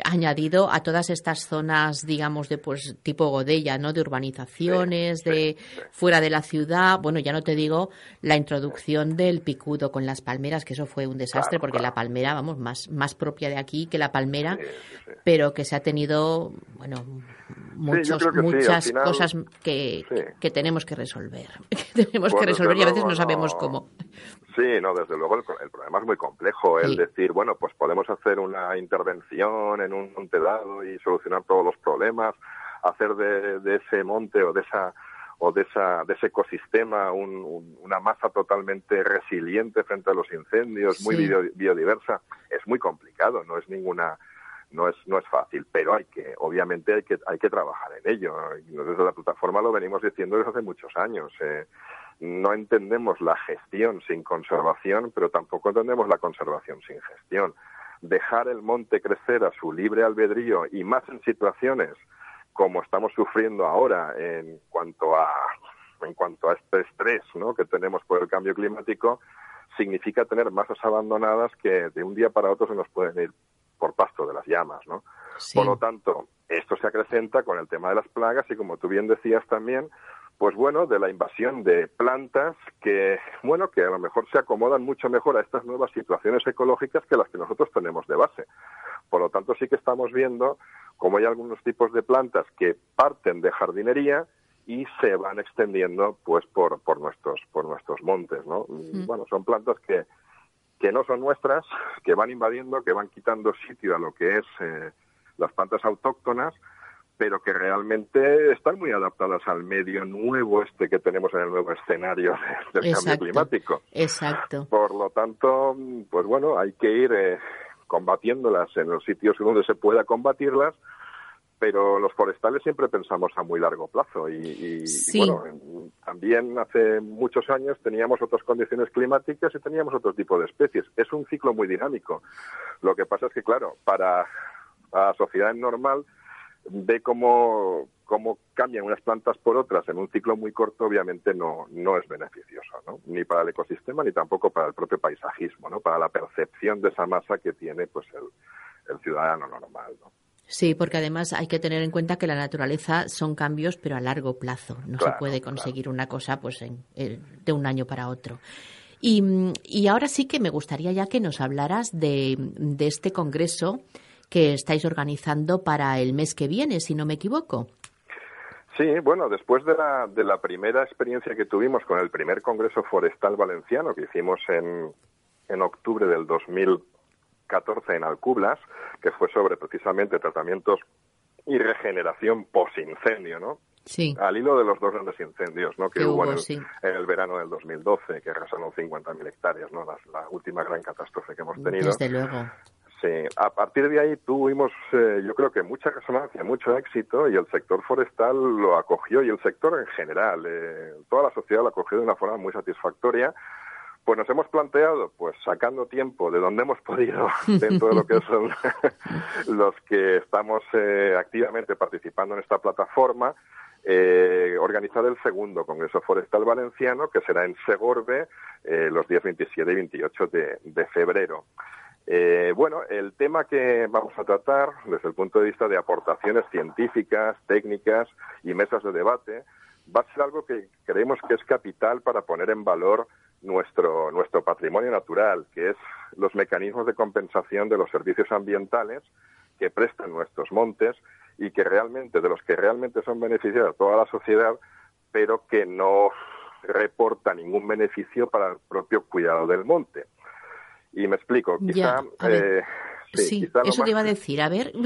añadido a todas estas zonas, digamos, de pues tipo Godella, ¿no? De urbanizaciones, de fuera de la ciudad. Bueno, ya no te digo la introducción del picudo con las palmeras, que eso fue un desastre, Claro, porque claro. la palmera, vamos, más, más propia de aquí que la palmera, sí. pero que se ha tenido, bueno, muchos, sí, muchas final- cosas que, que tenemos que resolver. Que tenemos Pues que resolver y a veces luego no sabemos no. cómo. Sí, no, desde luego el, el problema es muy complejo. El decir, bueno, pues podemos hacer una intervención en un monte dado y solucionar todos los problemas, hacer de, de ese monte o de esa o de esa de ese ecosistema un- un- una masa totalmente resiliente frente a los incendios, muy Sí. biodiversa, es muy complicado, no es ninguna no es no es fácil, pero hay que obviamente hay que hay que trabajar en ello. Y desde la plataforma lo venimos diciendo desde hace muchos años. eh, no entendemos la gestión sin conservación, pero tampoco entendemos la conservación sin gestión. Dejar el monte crecer a su libre albedrío y más en situaciones como estamos sufriendo ahora en cuanto a en cuanto a este estrés ¿no? que tenemos por el cambio climático, significa tener masas abandonadas que de un día para otro se nos pueden ir por pasto de las llamas, ¿no? Sí. Por lo tanto, esto se acrecenta con el tema de las plagas y como tú bien decías también, pues bueno, de la invasión de plantas que, bueno, que a lo mejor se acomodan mucho mejor a estas nuevas situaciones ecológicas que las que nosotros tenemos de base. Por lo tanto, sí que estamos viendo cómo hay algunos tipos de plantas que parten de jardinería y se van extendiendo pues por, por nuestros por nuestros montes, ¿no? Bueno, son plantas que que no son nuestras, que van invadiendo, que van quitando sitio a lo que es eh, las plantas autóctonas, pero que realmente están muy adaptadas al medio nuevo este que tenemos en el nuevo escenario del cambio climático. Exacto. Por lo tanto, pues bueno, hay que ir eh, combatiéndolas en los sitios donde se pueda combatirlas, pero los forestales siempre pensamos a muy largo plazo y, y- y Sí. bueno, en- también hace muchos años teníamos otras condiciones climáticas y teníamos otro tipo de especies. Es un ciclo muy dinámico. Lo que pasa es que, claro, para la sociedad normal ve cómo, cómo cambian unas plantas por otras en un ciclo muy corto, obviamente no, no es beneficioso, ¿no? Ni para el ecosistema ni tampoco para el propio paisajismo, ¿no? Para la percepción de esa masa que tiene pues el, el ciudadano normal, ¿no? Sí, porque además hay que tener en cuenta que la naturaleza son cambios, pero a largo plazo. No se puede conseguir una cosa pues en- eh, de un año para otro. Y, y ahora sí que me gustaría ya que nos hablaras de, de este congreso que estáis organizando para el mes que viene, si no me equivoco. Sí, bueno, después de la, de la primera experiencia que tuvimos con el primer Congreso Forestal Valenciano que hicimos en, en octubre del 2014 en Alcublas, que fue sobre precisamente tratamientos y regeneración post-incendio, ¿no? Sí. Al hilo de los dos grandes incendios ¿no? que, Que hubo, hubo, en, el, sí. en el verano del 2012, que arrasaron 50.000 hectáreas, ¿no? La, la última gran catástrofe que hemos tenido. Desde luego. Sí, a partir de ahí tuvimos, eh, yo creo que mucha resonancia, mucho éxito y el sector forestal lo acogió y el sector en general, eh, toda la sociedad lo acogió de una forma muy satisfactoria. Pues nos hemos planteado, pues sacando tiempo de donde hemos podido dentro de lo que son los que estamos eh, activamente participando en esta plataforma, eh, organizar el segundo Congreso Forestal Valenciano, que será en Segorbe eh, los días 27 y 28 de, de febrero. Eh, bueno, el tema que vamos a tratar desde el punto de vista de aportaciones científicas, técnicas y mesas de debate va a ser algo que creemos que es capital para poner en valor nuestro, nuestro patrimonio natural, que es los mecanismos de compensación de los servicios ambientales que prestan nuestros montes y que realmente, de los que realmente son beneficiarios a toda la sociedad, pero que no reporta ningún beneficio para el propio cuidado del monte. Y me explico, quizá... Ya, eh, Sí, quizá lo eso te iba a decir. A ver.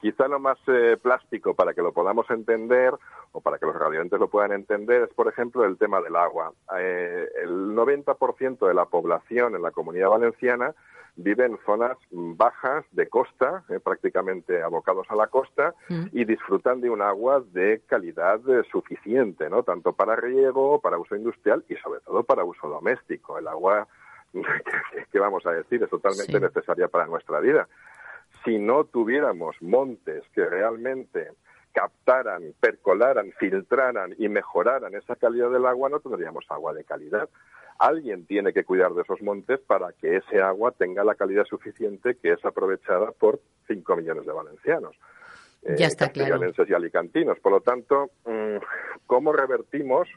Quizá lo más eh, plástico para que lo podamos entender o para que los radioentes lo puedan entender es, por ejemplo, el tema del agua. Eh, el 90% de la población en la comunidad valenciana vive en zonas bajas de costa, eh, prácticamente abocados a la costa, Mm. y disfrutan de un agua de calidad eh, suficiente, ¿no? Tanto para riego, para uso industrial y sobre todo para uso doméstico. El agua, ¿qué, qué vamos a decir? Es totalmente Sí. necesaria para nuestra vida si no tuviéramos montes que realmente captaran, percolaran, filtraran y mejoraran esa calidad del agua, no tendríamos agua de calidad. Alguien tiene que cuidar de esos montes para que ese agua tenga la calidad suficiente que es aprovechada por 5 millones de valencianos. eh, Ya está claro. castellaneses y alicantinos. Por lo tanto, mm, ¿cómo revertimos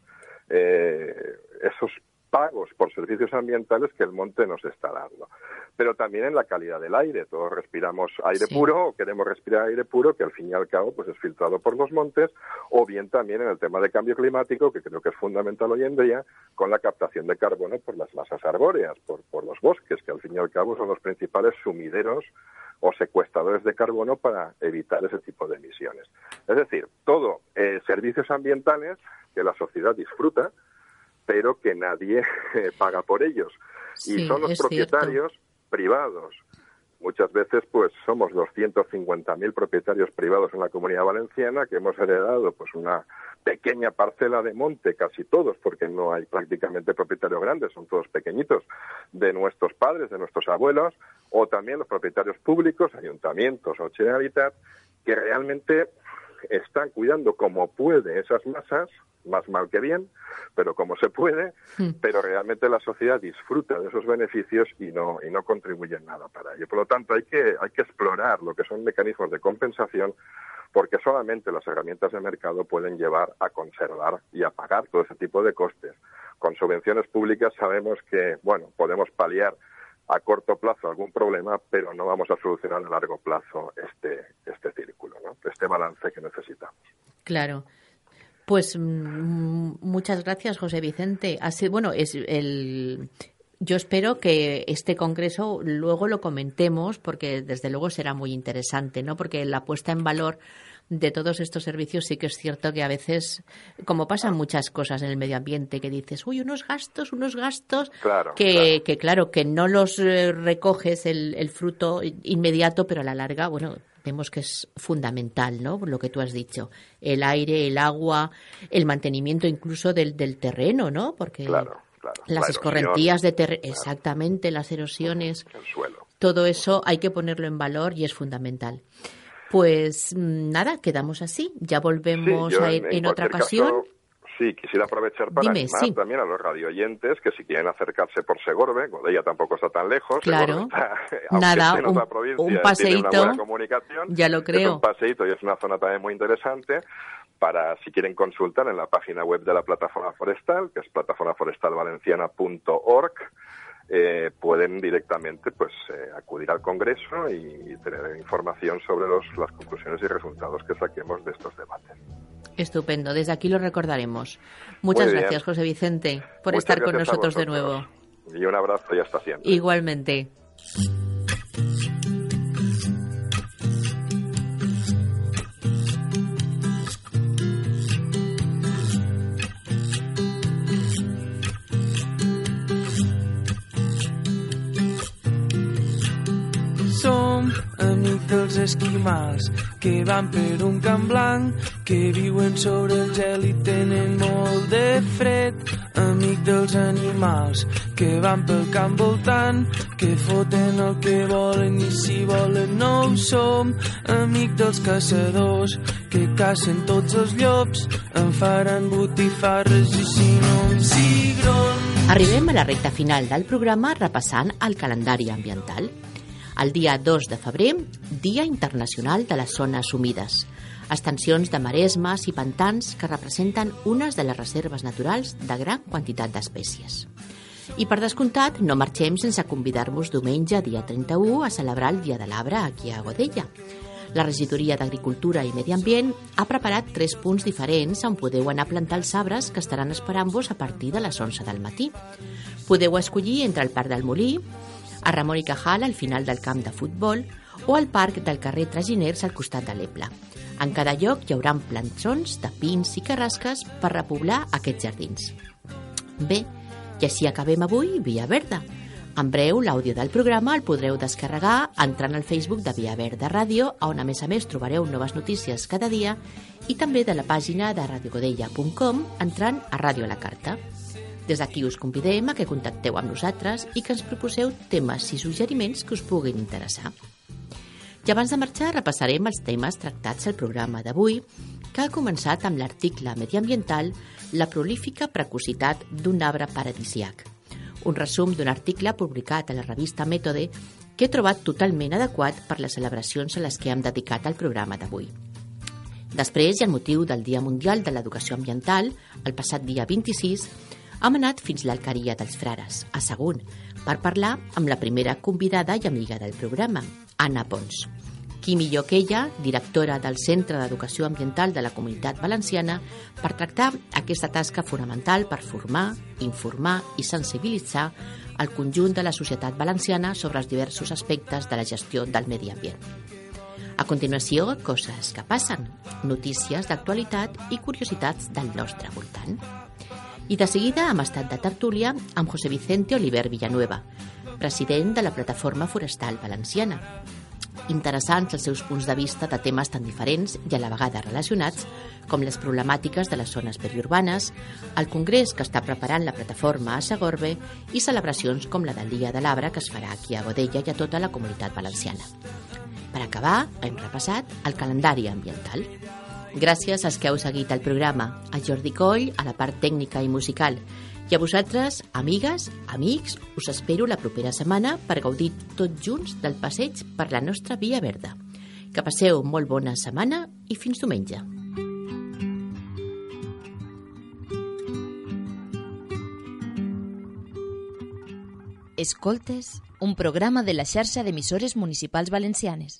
eh, esos pagos por servicios ambientales que el monte nos está dando? Pero también en la calidad del aire. Todos respiramos aire Sí. puro o queremos respirar aire puro que al fin y al cabo pues es filtrado por los montes o bien también en el tema de cambio climático que creo que es fundamental hoy en día con la captación de carbono por las masas arbóreas, por, por los bosques que al fin y al cabo son los principales sumideros o secuestradores de carbono para evitar ese tipo de emisiones. Es decir, todo eh, servicios ambientales que la sociedad disfruta, pero que nadie eh, paga por ellos. Sí, y son los cierto. propietarios privados. Muchas veces, pues, somos 250.000 propietarios privados en la comunidad valenciana que hemos heredado, pues, una pequeña parcela de monte, casi todos, porque no hay prácticamente propietarios grandes, son todos pequeñitos, de nuestros padres, de nuestros abuelos, o también los propietarios públicos, ayuntamientos o Generalitat, que realmente están cuidando como puede esas masas más mal que bien, pero como se puede, pero realmente la sociedad disfruta de esos beneficios y no, y no contribuye en nada para ello. Por lo tanto, hay que, hay que explorar lo que son mecanismos de compensación porque solamente las herramientas de mercado pueden llevar a conservar y a pagar todo ese tipo de costes. Con subvenciones públicas sabemos que, bueno, podemos paliar a corto plazo algún problema, pero no vamos a solucionar a largo plazo este, este círculo, ¿no? este balance que necesitamos. Claro. Pues mm, muchas gracias, José Vicente. Así, bueno, es el yo espero que este congreso luego lo comentemos porque desde luego será muy interesante, ¿no? Porque la puesta en valor de todos estos servicios sí que es cierto que a veces, como pasan muchas cosas en el medio ambiente, que dices, uy, unos gastos, unos gastos, Claro, que, que claro, que no los eh, recoges el, el fruto inmediato, pero a la larga, bueno, vemos que es fundamental, ¿no? Lo que tú has dicho, el aire, el agua, el mantenimiento incluso del, del terreno, ¿no? Porque Claro, claro. las La escorrentías de terreno, exactamente, las erosiones, el suelo. todo eso hay que ponerlo en valor y es fundamental. Pues mm, nada, quedamos así. Ya volvemos Sí, yo a ir en, otra ocasión. caso, sí, quisiera aprovechar para Dime, animar sí. también a los radioyentes que si quieren acercarse por Segorbe, Godella tampoco está tan lejos. Claro. Está, aunque Nada, en otra un- provincia, un tiene paseíto, una buena comunicación. ya lo Es creo. un paseíto y es una zona también muy interesante para si quieren consultar en la página web de la plataforma forestal, que es plataformaforestalvalenciana.org, eh, pueden directamente pues eh, acudir al Congreso y, tener información sobre los, las conclusiones y resultados que saquemos de estos debates. Estupendo, desde aquí lo recordaremos. Muchas gracias, José Vicente, por Muchas estar con nosotros de nuevo. Y un abrazo y hasta siempre. Igualmente. Amics dels esquimals que van per un camp blanc, que viuen sobre el gel i tenen molt de fred. Amic dels animals que van pel camp voltant, que foten el que volen i si volen no ho som. Amic dels caçadors que cacen tots els llops, em faran botifarres i si no un cigron. Arribem a la recta final del programa repassant el calendari ambiental. El dia 2 de febrer, Dia Internacional de les Zones Humides, extensions de maresmes i pantans que representen unes de les reserves naturals de gran quantitat d'espècies. I per descomptat, no marxem sense convidar-vos diumenge, dia 31, a celebrar el Dia de l'Arbre aquí a Godella. La regidoria d'Agricultura i Medi Ambient ha preparat tres punts diferents on podeu anar a plantar els arbres que estaran esperant-vos a partir de les 11 del matí. Podeu escollir entre el Parc del Molí, a Ramon i Cajal al final del camp de futbol o al parc del carrer Traginers al costat de l'Eble. En cada lloc hi haurà plançons de pins i carrasques per repoblar aquests jardins. Bé, i així acabem avui Via Verda. En breu, l'àudio del programa el podreu descarregar entrant al Facebook de Via Verda Ràdio, on a més a més trobareu noves notícies cada dia, i també de la pàgina de radiogodella.com entrant a Ràdio a la Carta. Des d'aquí us convidem a que contacteu amb nosaltres i que ens proposeu temes i suggeriments que us puguin interessar. I abans de marxar repassarem els temes tractats al programa d'avui, que ha començat amb l'article mediambiental La prolífica precocitat d'un arbre paradisiac, un resum d'un article publicat a la revista Mètode que he trobat totalment adequat per les celebracions a les que hem dedicat al programa d'avui. Després, i el motiu del Dia Mundial de l'Educació Ambiental, el passat dia 26, hem anat fins l'Alqueria dels Frares, a Sagunt, per parlar amb la primera convidada i amiga del programa, Anna Pons. Qui millor que ella, directora del Centre d'Educació Ambiental de la Comunitat Valenciana, per tractar aquesta tasca fonamental per formar, informar i sensibilitzar el conjunt de la societat valenciana sobre els diversos aspectes de la gestió del medi ambient. A continuació, coses que passen, notícies d'actualitat i curiositats del nostre voltant. I de seguida hem estat de tertúlia amb José Vicente Oliver Villanueva, president de la Plataforma Forestal Valenciana. Interessants els seus punts de vista de temes tan diferents i a la vegada relacionats com les problemàtiques de les zones periurbanes, el congrés que està preparant la plataforma a Segorbe i celebracions com la del Dia de l'Arbre que es farà aquí a Godella i a tota la comunitat valenciana. Per acabar, hem repassat el calendari ambiental. Gràcies als que heu seguit el programa, a Jordi Coll, a la part tècnica i musical, i a vosaltres, amigues, amics, us espero la propera setmana per gaudir tots junts del passeig per la nostra Via Verda. Que passeu molt bona setmana i fins diumenge. Escoltes, un programa de la xarxa d'emissores municipals valencianes.